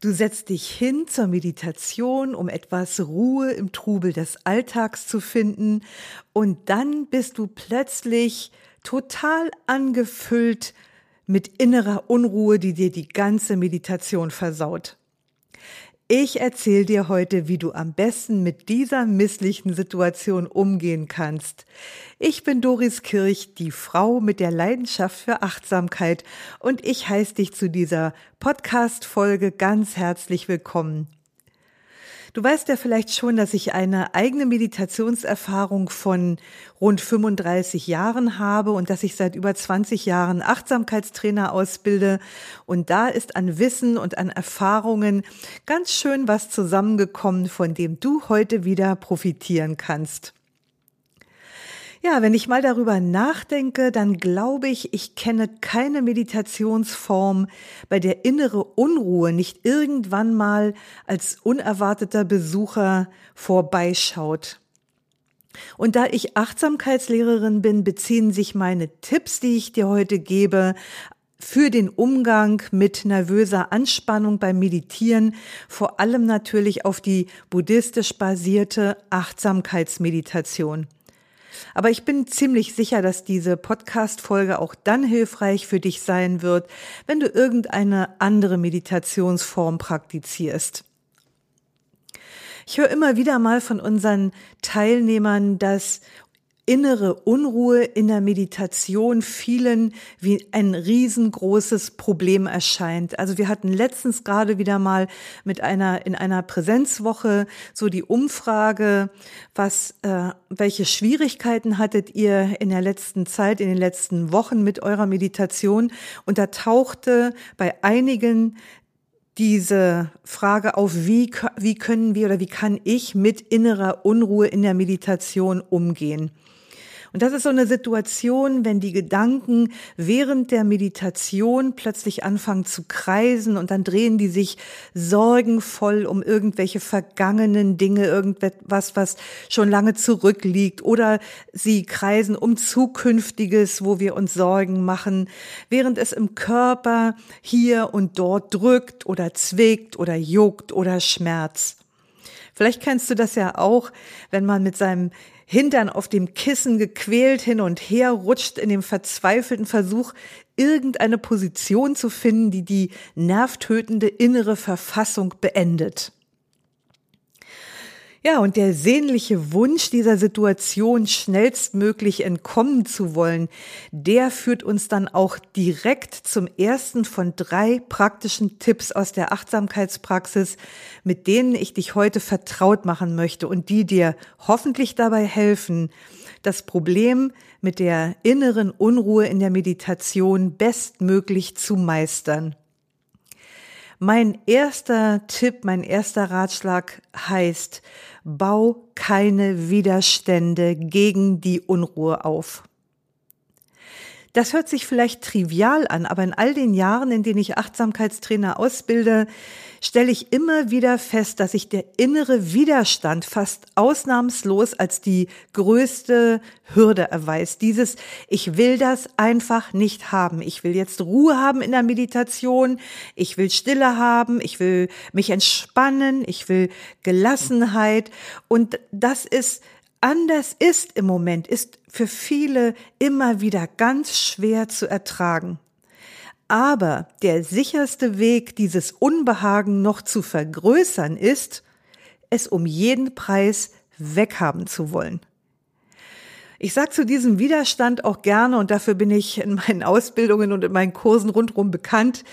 Du setzt dich hin zur Meditation, um etwas Ruhe im Trubel des Alltags zu finden, und dann bist du plötzlich total angefüllt mit innerer Unruhe, die dir die ganze Meditation versaut. Ich erzähle dir heute, wie du am besten mit dieser misslichen Situation umgehen kannst. Ich bin Doris Kirch, die Frau mit der Leidenschaft für Achtsamkeit und ich heiße dich zu dieser Podcast-Folge ganz herzlich willkommen. Du weißt ja vielleicht schon, dass ich eine eigene Meditationserfahrung von rund 35 Jahren habe und dass ich seit über 20 Jahren Achtsamkeitstrainer ausbilde. Und da ist an Wissen und an Erfahrungen ganz schön was zusammengekommen, von dem du heute wieder profitieren kannst. Ja, wenn ich mal darüber nachdenke, dann glaube ich, ich kenne keine Meditationsform, bei der innere Unruhe nicht irgendwann mal als unerwarteter Besucher vorbeischaut. Und da ich Achtsamkeitslehrerin bin, beziehen sich meine Tipps, die ich dir heute gebe, für den Umgang mit nervöser Anspannung beim Meditieren, vor allem natürlich auf die buddhistisch basierte Achtsamkeitsmeditation. Aber ich bin ziemlich sicher, dass diese Podcast-Folge auch dann hilfreich für dich sein wird, wenn du irgendeine andere Meditationsform praktizierst. Ich höre immer wieder mal von unseren Teilnehmern, dass innere Unruhe in der Meditation vielen wie ein riesengroßes Problem erscheint. Also wir hatten letztens gerade wieder mal mit einer in einer Präsenzwoche so die Umfrage, was äh, welche Schwierigkeiten hattet ihr in der letzten Zeit, in den letzten Wochen mit eurer Meditation? Und da tauchte bei einigen diese Frage auf, wie, wie können wir oder wie kann ich mit innerer Unruhe in der Meditation umgehen? Und das ist so eine Situation, wenn die Gedanken während der Meditation plötzlich anfangen zu kreisen und dann drehen die sich sorgenvoll um irgendwelche vergangenen Dinge, irgendwas, was schon lange zurückliegt oder sie kreisen um Zukünftiges, wo wir uns Sorgen machen, während es im Körper hier und dort drückt oder zwickt oder juckt oder schmerzt. Vielleicht kennst du das ja auch, wenn man mit seinem Hintern auf dem Kissen gequält hin und her rutscht in dem verzweifelten Versuch, irgendeine Position zu finden, die die nervtötende innere Verfassung beendet. Ja, und der sehnliche Wunsch dieser Situation schnellstmöglich entkommen zu wollen, der führt uns dann auch direkt zum ersten von drei praktischen Tipps aus der Achtsamkeitspraxis, mit denen ich dich heute vertraut machen möchte und die dir hoffentlich dabei helfen, das Problem mit der inneren Unruhe in der Meditation bestmöglich zu meistern. Mein erster Tipp, mein erster Ratschlag heißt, bau keine Widerstände gegen die Unruhe auf. Das hört sich vielleicht trivial an, aber in all den Jahren, in denen ich Achtsamkeitstrainer ausbilde, stelle ich immer wieder fest, dass sich der innere Widerstand fast ausnahmslos als die größte Hürde erweist. Dieses, ich will das einfach nicht haben. Ich will jetzt Ruhe haben in der Meditation. Ich will Stille haben. Ich will mich entspannen. Ich will Gelassenheit. Und das ist anders ist im Moment, ist für viele immer wieder ganz schwer zu ertragen. Aber der sicherste Weg, dieses Unbehagen noch zu vergrößern, ist, es um jeden Preis weghaben zu wollen. Ich sage zu diesem Widerstand auch gerne, und dafür bin ich in meinen Ausbildungen und in meinen Kursen rundherum bekannt,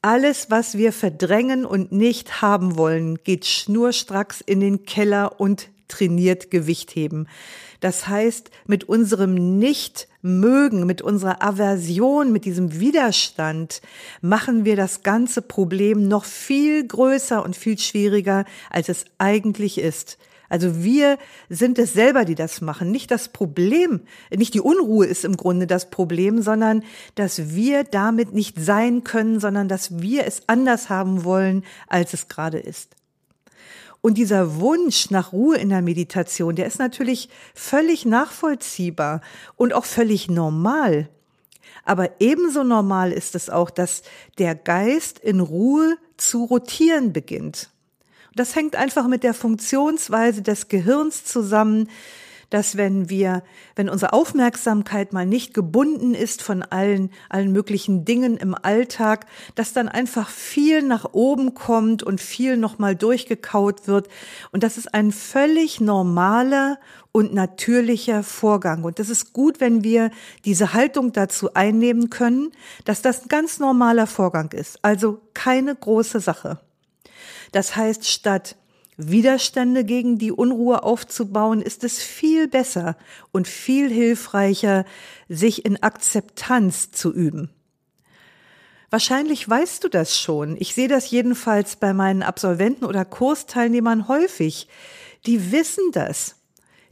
alles, was wir verdrängen und nicht haben wollen, geht schnurstracks in den Keller und trainiert Gewicht heben. Das heißt, mit unserem Nicht-Mögen, mit unserer Aversion, mit diesem Widerstand machen wir das ganze Problem noch viel größer und viel schwieriger, als es eigentlich ist. Also wir sind es selber, die das machen. Nicht das Problem, nicht die Unruhe ist im Grunde das Problem, sondern dass wir damit nicht sein können, sondern dass wir es anders haben wollen, als es gerade ist. Und dieser Wunsch nach Ruhe in der Meditation, der ist natürlich völlig nachvollziehbar und auch völlig normal. Aber ebenso normal ist es auch, dass der Geist in Ruhe zu rotieren beginnt. Das hängt einfach mit der Funktionsweise des Gehirns zusammen, dass wenn wir, wenn unsere Aufmerksamkeit mal nicht gebunden ist von allen, allen möglichen Dingen im Alltag, dass dann einfach viel nach oben kommt und viel nochmal durchgekaut wird. Und das ist ein völlig normaler und natürlicher Vorgang. Und das ist gut, wenn wir diese Haltung dazu einnehmen können, dass das ein ganz normaler Vorgang ist. Also keine große Sache. Das heißt, statt Widerstände gegen die Unruhe aufzubauen, ist es viel besser und viel hilfreicher, sich in Akzeptanz zu üben. Wahrscheinlich weißt du das schon. Ich sehe das jedenfalls bei meinen Absolventen oder Kursteilnehmern häufig. Die wissen das.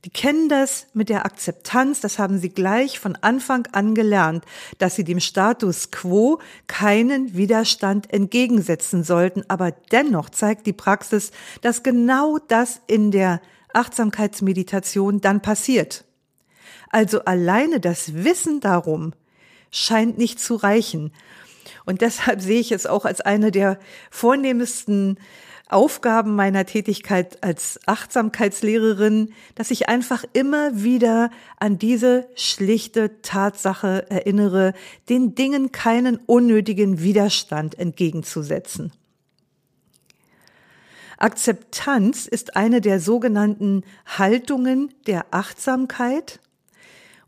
Die kennen das mit der Akzeptanz, das haben sie gleich von Anfang an gelernt, dass sie dem Status quo keinen Widerstand entgegensetzen sollten. Aber dennoch zeigt die Praxis, dass genau das in der Achtsamkeitsmeditation dann passiert. Also alleine das Wissen darum scheint nicht zu reichen. Und deshalb sehe ich es auch als eine der vornehmsten Aufgaben meiner Tätigkeit als Achtsamkeitslehrerin, dass ich einfach immer wieder an diese schlichte Tatsache erinnere, den Dingen keinen unnötigen Widerstand entgegenzusetzen. Akzeptanz ist eine der sogenannten Haltungen der Achtsamkeit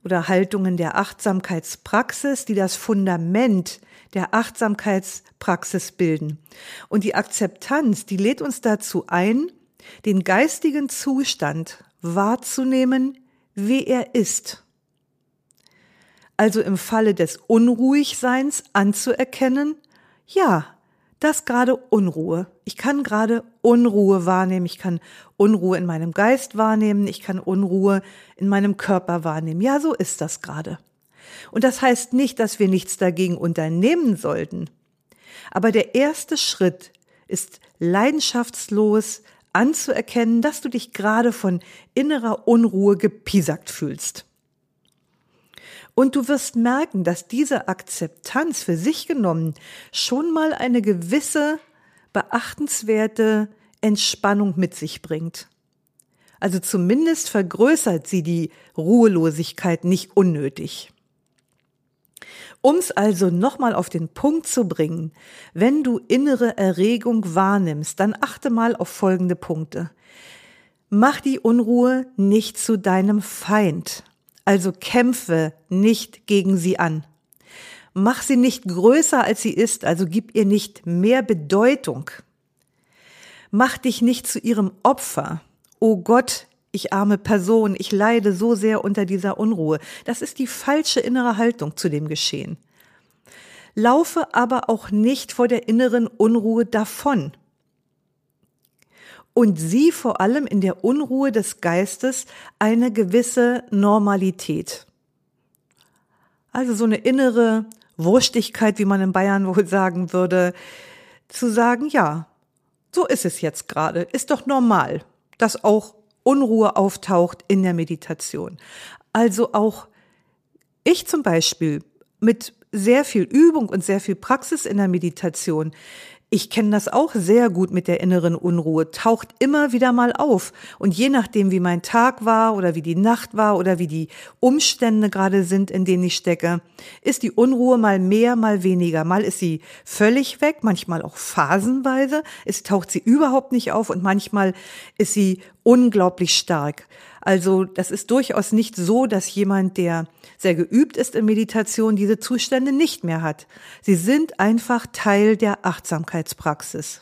oder Haltungen der Achtsamkeitspraxis, die das Fundament der Achtsamkeitspraxis bilden. Und die Akzeptanz, die lädt uns dazu ein, den geistigen Zustand wahrzunehmen, wie er ist. Also im Falle des Unruhigseins anzuerkennen, ja, das gerade Unruhe. Ich kann gerade Unruhe wahrnehmen. Ich kann Unruhe in meinem Geist wahrnehmen. Ich kann Unruhe in meinem Körper wahrnehmen. Ja, so ist das gerade. Und das heißt nicht, dass wir nichts dagegen unternehmen sollten. Aber der erste Schritt ist leidenschaftslos anzuerkennen, dass du dich gerade von innerer Unruhe gepiesackt fühlst. Und du wirst merken, dass diese Akzeptanz für sich genommen schon mal eine gewisse beachtenswerte Entspannung mit sich bringt. Also zumindest vergrößert sie die Ruhelosigkeit nicht unnötig. Um es also nochmal auf den Punkt zu bringen, wenn du innere Erregung wahrnimmst, dann achte mal auf folgende Punkte. Mach die Unruhe nicht zu deinem Feind. Also kämpfe nicht gegen sie an. Mach sie nicht größer als sie ist, also gib ihr nicht mehr Bedeutung. Mach dich nicht zu ihrem Opfer. Oh Gott, ich arme Person, ich leide so sehr unter dieser Unruhe. Das ist die falsche innere Haltung zu dem Geschehen. Laufe aber auch nicht vor der inneren Unruhe davon und sie vor allem in der Unruhe des Geistes eine gewisse Normalität. Also so eine innere Wurstigkeit, wie man in Bayern wohl sagen würde, zu sagen, ja, so ist es jetzt gerade, ist doch normal, dass auch Unruhe auftaucht in der Meditation. Also auch ich zum Beispiel mit sehr viel Übung und sehr viel Praxis in der Meditation ich kenne das auch sehr gut mit der inneren Unruhe, taucht immer wieder mal auf. Und je nachdem, wie mein Tag war oder wie die Nacht war oder wie die Umstände gerade sind, in denen ich stecke, ist die Unruhe mal mehr, mal weniger. Mal ist sie völlig weg, manchmal auch phasenweise. Es taucht sie überhaupt nicht auf und manchmal ist sie unglaublich stark. Also das ist durchaus nicht so, dass jemand, der sehr geübt ist in Meditation, diese Zustände nicht mehr hat. Sie sind einfach Teil der Achtsamkeitspraxis.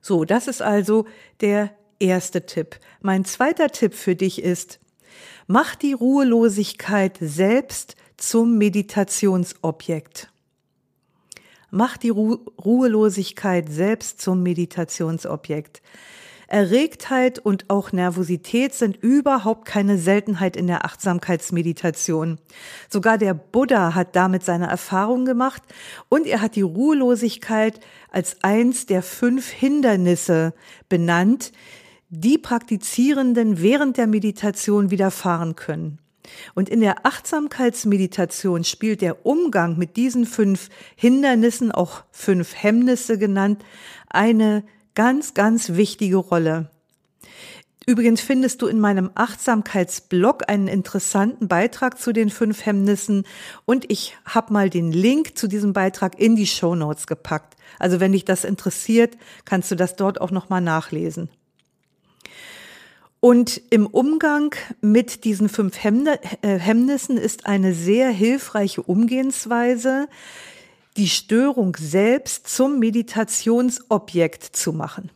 So, das ist also der erste Tipp. Mein zweiter Tipp für dich ist, mach die Ruhelosigkeit selbst zum Meditationsobjekt. Mach die Ru Ruhelosigkeit selbst zum Meditationsobjekt. Erregtheit und auch Nervosität sind überhaupt keine Seltenheit in der Achtsamkeitsmeditation. Sogar der Buddha hat damit seine Erfahrung gemacht und er hat die Ruhelosigkeit als eins der fünf Hindernisse benannt, die Praktizierenden während der Meditation widerfahren können. Und in der Achtsamkeitsmeditation spielt der Umgang mit diesen fünf Hindernissen, auch fünf Hemmnisse genannt, eine ganz, ganz wichtige Rolle. Übrigens findest du in meinem Achtsamkeitsblog einen interessanten Beitrag zu den fünf Hemmnissen und ich habe mal den Link zu diesem Beitrag in die Show Notes gepackt. Also wenn dich das interessiert, kannst du das dort auch nochmal nachlesen. Und im Umgang mit diesen fünf äh, Hemmnissen ist eine sehr hilfreiche Umgehensweise, die Störung selbst zum Meditationsobjekt zu machen.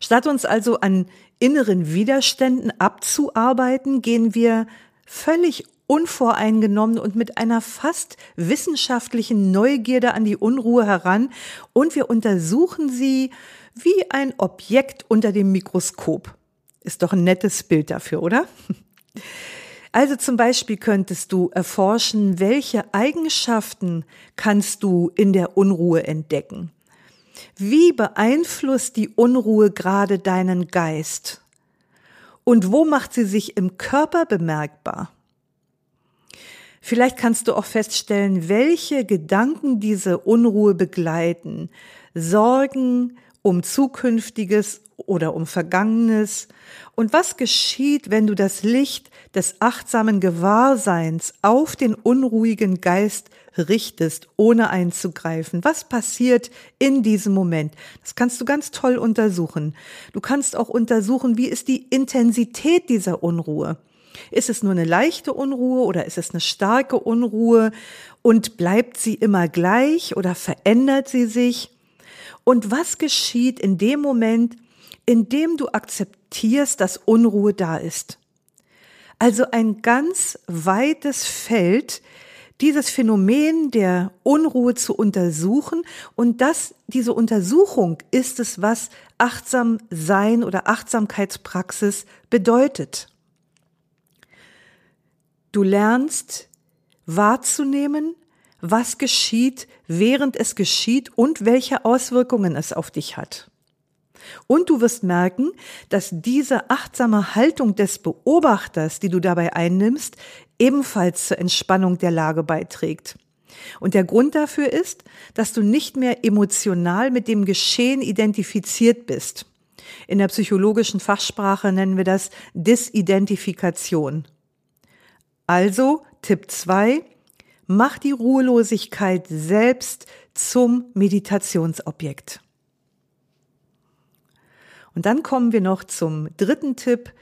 Statt uns also an inneren Widerständen abzuarbeiten, gehen wir völlig unvoreingenommen und mit einer fast wissenschaftlichen Neugierde an die Unruhe heran und wir untersuchen sie wie ein Objekt unter dem Mikroskop. Ist doch ein nettes Bild dafür, oder? Also zum Beispiel könntest du erforschen, welche Eigenschaften kannst du in der Unruhe entdecken. Wie beeinflusst die Unruhe gerade deinen Geist? Und wo macht sie sich im Körper bemerkbar? Vielleicht kannst du auch feststellen, welche Gedanken diese Unruhe begleiten. Sorgen um Zukünftiges oder um Vergangenes? Und was geschieht, wenn du das Licht des achtsamen Gewahrseins auf den unruhigen Geist richtest, ohne einzugreifen? Was passiert in diesem Moment? Das kannst du ganz toll untersuchen. Du kannst auch untersuchen, wie ist die Intensität dieser Unruhe? Ist es nur eine leichte Unruhe oder ist es eine starke Unruhe? Und bleibt sie immer gleich oder verändert sie sich? Und was geschieht in dem Moment, indem du akzeptierst, dass Unruhe da ist. Also ein ganz weites Feld, dieses Phänomen der Unruhe zu untersuchen und das, diese Untersuchung ist es, was achtsam sein oder Achtsamkeitspraxis bedeutet. Du lernst wahrzunehmen, was geschieht, während es geschieht und welche Auswirkungen es auf dich hat. Und du wirst merken, dass diese achtsame Haltung des Beobachters, die du dabei einnimmst, ebenfalls zur Entspannung der Lage beiträgt. Und der Grund dafür ist, dass du nicht mehr emotional mit dem Geschehen identifiziert bist. In der psychologischen Fachsprache nennen wir das Disidentifikation. Also Tipp 2, mach die Ruhelosigkeit selbst zum Meditationsobjekt. Und dann kommen wir noch zum dritten Tipp.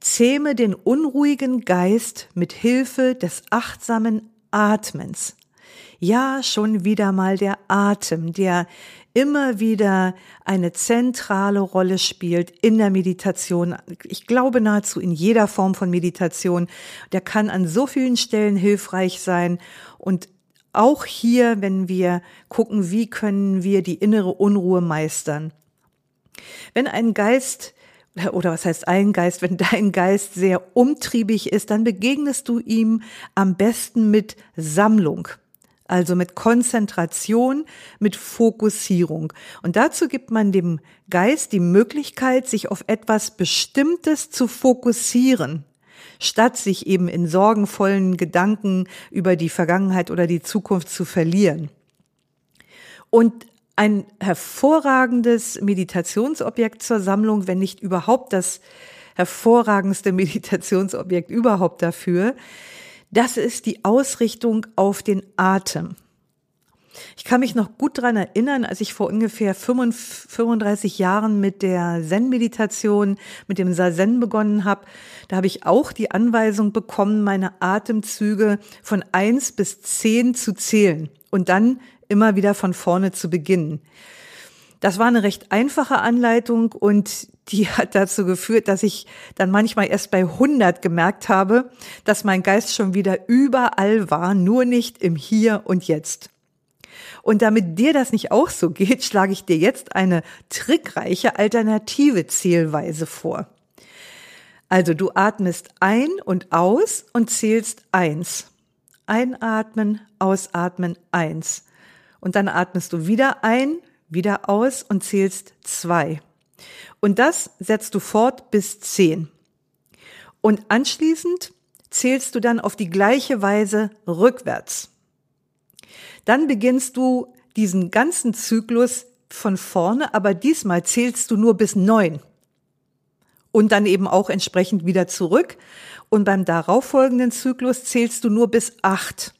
Zähme den unruhigen Geist mit Hilfe des achtsamen Atmens. Ja, schon wieder mal der Atem, der immer wieder eine zentrale Rolle spielt in der Meditation. Ich glaube nahezu in jeder Form von Meditation. Der kann an so vielen Stellen hilfreich sein und auch hier, wenn wir gucken, wie können wir die innere Unruhe meistern. Wenn ein Geist oder was heißt ein Geist, wenn dein Geist sehr umtriebig ist, dann begegnest du ihm am besten mit Sammlung. Also mit Konzentration, mit Fokussierung. Und dazu gibt man dem Geist die Möglichkeit, sich auf etwas Bestimmtes zu fokussieren, statt sich eben in sorgenvollen Gedanken über die Vergangenheit oder die Zukunft zu verlieren. Und ein hervorragendes Meditationsobjekt zur Sammlung, wenn nicht überhaupt das hervorragendste Meditationsobjekt überhaupt dafür. Das ist die Ausrichtung auf den Atem. Ich kann mich noch gut dran erinnern, als ich vor ungefähr 35 Jahren mit der Zen-Meditation, mit dem Sazen begonnen habe. Da habe ich auch die Anweisung bekommen, meine Atemzüge von eins bis zehn zu zählen und dann immer wieder von vorne zu beginnen. Das war eine recht einfache Anleitung und die hat dazu geführt, dass ich dann manchmal erst bei 100 gemerkt habe, dass mein Geist schon wieder überall war, nur nicht im Hier und Jetzt. Und damit dir das nicht auch so geht, schlage ich dir jetzt eine trickreiche alternative Zählweise vor. Also du atmest ein und aus und zählst eins. Einatmen, ausatmen, eins. Und dann atmest du wieder ein, wieder aus und zählst zwei. Und das setzt du fort bis zehn. Und anschließend zählst du dann auf die gleiche Weise rückwärts. Dann beginnst du diesen ganzen Zyklus von vorne, aber diesmal zählst du nur bis neun. Und dann eben auch entsprechend wieder zurück. Und beim darauffolgenden Zyklus zählst du nur bis acht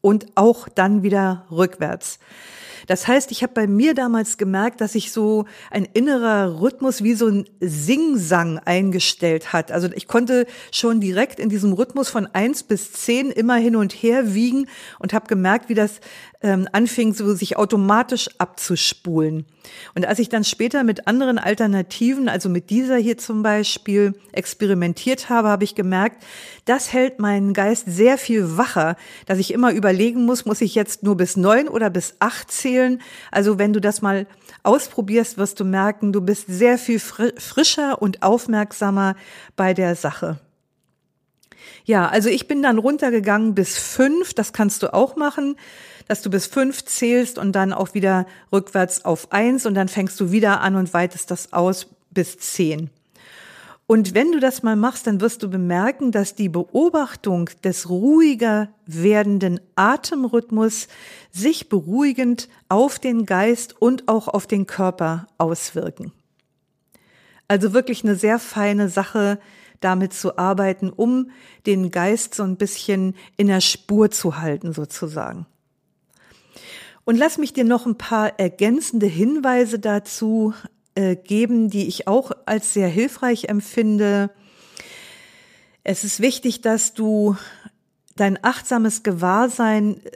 und auch dann wieder rückwärts. Das heißt, ich habe bei mir damals gemerkt, dass sich so ein innerer Rhythmus wie so ein Singsang eingestellt hat. Also ich konnte schon direkt in diesem Rhythmus von eins bis zehn immer hin und her wiegen und habe gemerkt, wie das ähm, anfing, so sich automatisch abzuspulen. Und als ich dann später mit anderen Alternativen, also mit dieser hier zum Beispiel, experimentiert habe, habe ich gemerkt, das hält meinen Geist sehr viel wacher, dass ich immer überlegen muss, muss ich jetzt nur bis neun oder bis acht zählen? Also wenn du das mal ausprobierst, wirst du merken, du bist sehr viel frischer und aufmerksamer bei der Sache. Ja, also ich bin dann runtergegangen bis fünf. Das kannst du auch machen, dass du bis fünf zählst und dann auch wieder rückwärts auf eins und dann fängst du wieder an und weitest das aus bis zehn. Und wenn du das mal machst, dann wirst du bemerken, dass die Beobachtung des ruhiger werdenden Atemrhythmus sich beruhigend auf den Geist und auch auf den Körper auswirken. Also wirklich eine sehr feine Sache, damit zu arbeiten, um den Geist so ein bisschen in der Spur zu halten, sozusagen. Und lass mich dir noch ein paar ergänzende Hinweise dazu äh, geben, die ich auch als sehr hilfreich empfinde. Es ist wichtig, dass du dein achtsames Gewahrsein äh,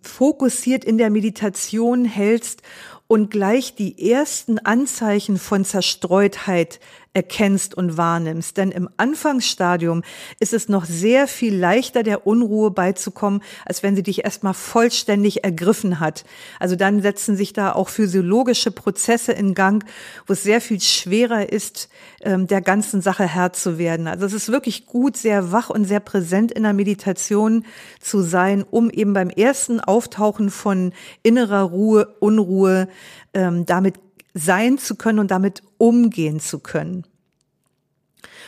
fokussiert in der Meditation hältst und gleich die ersten Anzeichen von Zerstreutheit erkennst und wahrnimmst. Denn im Anfangsstadium ist es noch sehr viel leichter, der Unruhe beizukommen, als wenn sie dich erstmal vollständig ergriffen hat. Also dann setzen sich da auch physiologische Prozesse in Gang, wo es sehr viel schwerer ist, ähm, der ganzen Sache Herr zu werden. Also es ist wirklich gut, sehr wach und sehr präsent in der Meditation zu sein, um eben beim ersten Auftauchen von innerer Ruhe, Unruhe, ähm, damit sein zu können und damit umgehen zu können.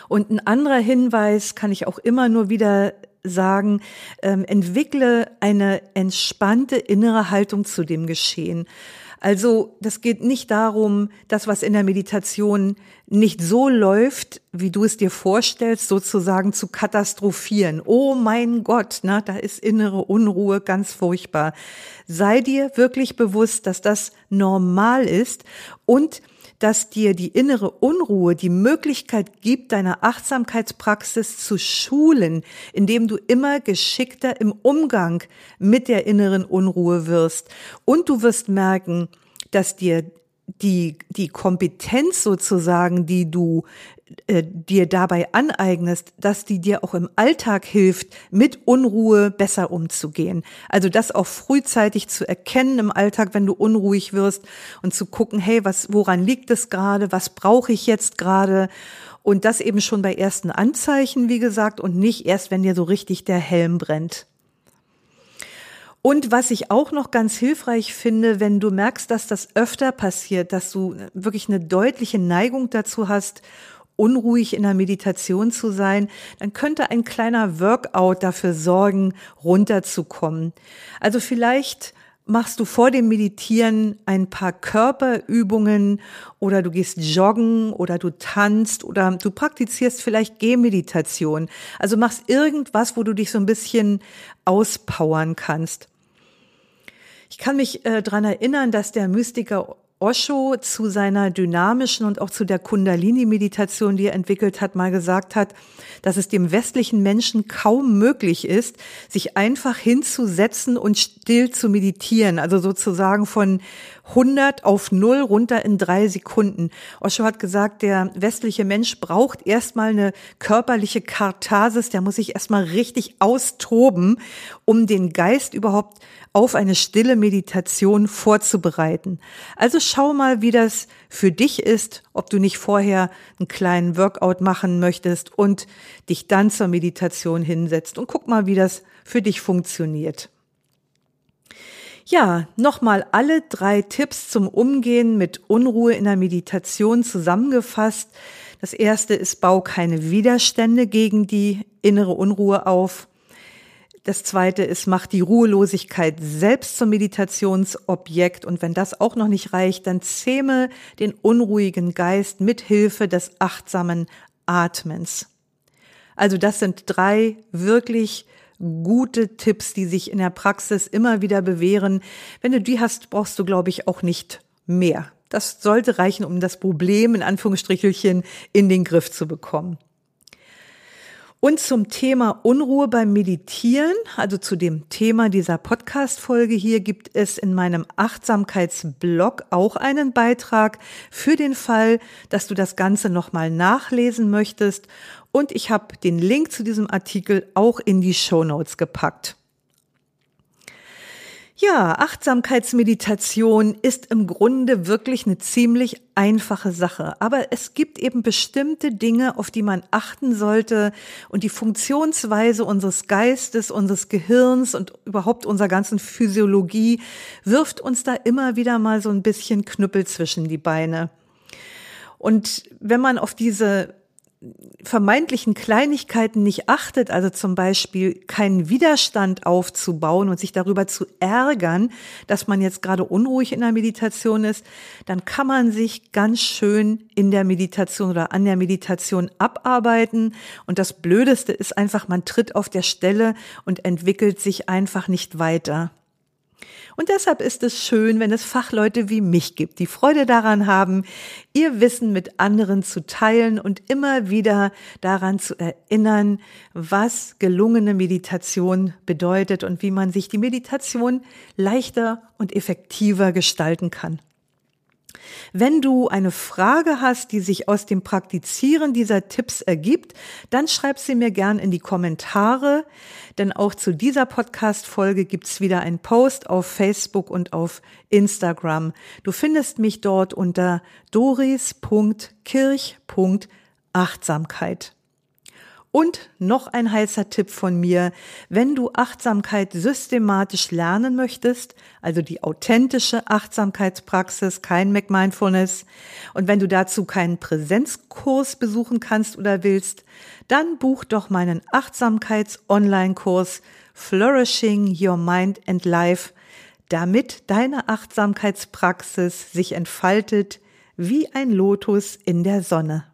Und ein anderer Hinweis kann ich auch immer nur wieder sagen, ähm, entwickle eine entspannte innere Haltung zu dem Geschehen. Also das geht nicht darum, das, was in der Meditation nicht so läuft, wie du es dir vorstellst, sozusagen zu katastrophieren. Oh mein Gott, na, da ist innere Unruhe ganz furchtbar. Sei dir wirklich bewusst, dass das normal ist und dass dir die innere Unruhe die Möglichkeit gibt, deine Achtsamkeitspraxis zu schulen, indem du immer geschickter im Umgang mit der inneren Unruhe wirst. Und du wirst merken, dass dir die, die Kompetenz sozusagen, die du äh, dir dabei aneignest, dass die dir auch im Alltag hilft, mit Unruhe besser umzugehen. Also das auch frühzeitig zu erkennen im Alltag, wenn du unruhig wirst und zu gucken, hey, was, woran liegt es gerade? Was brauche ich jetzt gerade? Und das eben schon bei ersten Anzeichen, wie gesagt, und nicht erst, wenn dir so richtig der Helm brennt. Und was ich auch noch ganz hilfreich finde, wenn du merkst, dass das öfter passiert, dass du wirklich eine deutliche Neigung dazu hast, unruhig in der Meditation zu sein, dann könnte ein kleiner Workout dafür sorgen, runterzukommen. Also vielleicht machst du vor dem Meditieren ein paar Körperübungen oder du gehst joggen oder du tanzt oder du praktizierst vielleicht Gehmeditation. Also machst irgendwas, wo du dich so ein bisschen auspowern kannst. Ich kann mich äh, dran erinnern, dass der Mystiker Osho zu seiner dynamischen und auch zu der Kundalini-Meditation, die er entwickelt hat, mal gesagt hat, dass es dem westlichen Menschen kaum möglich ist, sich einfach hinzusetzen und still zu meditieren, also sozusagen von, 100 auf 0 runter in drei Sekunden. Osho hat gesagt, der westliche Mensch braucht erstmal eine körperliche Katharsis, der muss sich erstmal richtig austoben, um den Geist überhaupt auf eine stille Meditation vorzubereiten. Also schau mal, wie das für dich ist, ob du nicht vorher einen kleinen Workout machen möchtest und dich dann zur Meditation hinsetzt und guck mal, wie das für dich funktioniert. Ja, nochmal alle drei Tipps zum Umgehen mit Unruhe in der Meditation zusammengefasst. Das erste ist, bau keine Widerstände gegen die innere Unruhe auf. Das zweite ist, mach die Ruhelosigkeit selbst zum Meditationsobjekt. Und wenn das auch noch nicht reicht, dann zähme den unruhigen Geist mit Hilfe des achtsamen Atmens. Also das sind drei wirklich gute Tipps, die sich in der Praxis immer wieder bewähren. Wenn du die hast, brauchst du, glaube ich, auch nicht mehr. Das sollte reichen, um das Problem in Anführungsstrichelchen in den Griff zu bekommen. Und zum Thema Unruhe beim Meditieren, also zu dem Thema dieser Podcast-Folge hier, gibt es in meinem Achtsamkeitsblog auch einen Beitrag für den Fall, dass du das Ganze nochmal nachlesen möchtest. Und ich habe den Link zu diesem Artikel auch in die Show Notes gepackt. Ja, Achtsamkeitsmeditation ist im Grunde wirklich eine ziemlich einfache Sache. Aber es gibt eben bestimmte Dinge, auf die man achten sollte. Und die Funktionsweise unseres Geistes, unseres Gehirns und überhaupt unserer ganzen Physiologie wirft uns da immer wieder mal so ein bisschen Knüppel zwischen die Beine. Und wenn man auf diese vermeintlichen Kleinigkeiten nicht achtet, also zum Beispiel keinen Widerstand aufzubauen und sich darüber zu ärgern, dass man jetzt gerade unruhig in der Meditation ist, dann kann man sich ganz schön in der Meditation oder an der Meditation abarbeiten. Und das Blödeste ist einfach, man tritt auf der Stelle und entwickelt sich einfach nicht weiter. Und deshalb ist es schön, wenn es Fachleute wie mich gibt, die Freude daran haben, ihr Wissen mit anderen zu teilen und immer wieder daran zu erinnern, was gelungene Meditation bedeutet und wie man sich die Meditation leichter und effektiver gestalten kann. Wenn du eine Frage hast, die sich aus dem Praktizieren dieser Tipps ergibt, dann schreib sie mir gern in die Kommentare, denn auch zu dieser Podcast-Folge gibt's wieder einen Post auf Facebook und auf Instagram. Du findest mich dort unter doris.kirch.achtsamkeit. Und noch ein heißer Tipp von mir, wenn du Achtsamkeit systematisch lernen möchtest, also die authentische Achtsamkeitspraxis, kein McMindfulness, und wenn du dazu keinen Präsenzkurs besuchen kannst oder willst, dann buch doch meinen Achtsamkeits-Online-Kurs Flourishing Your Mind and Life, damit deine Achtsamkeitspraxis sich entfaltet wie ein Lotus in der Sonne.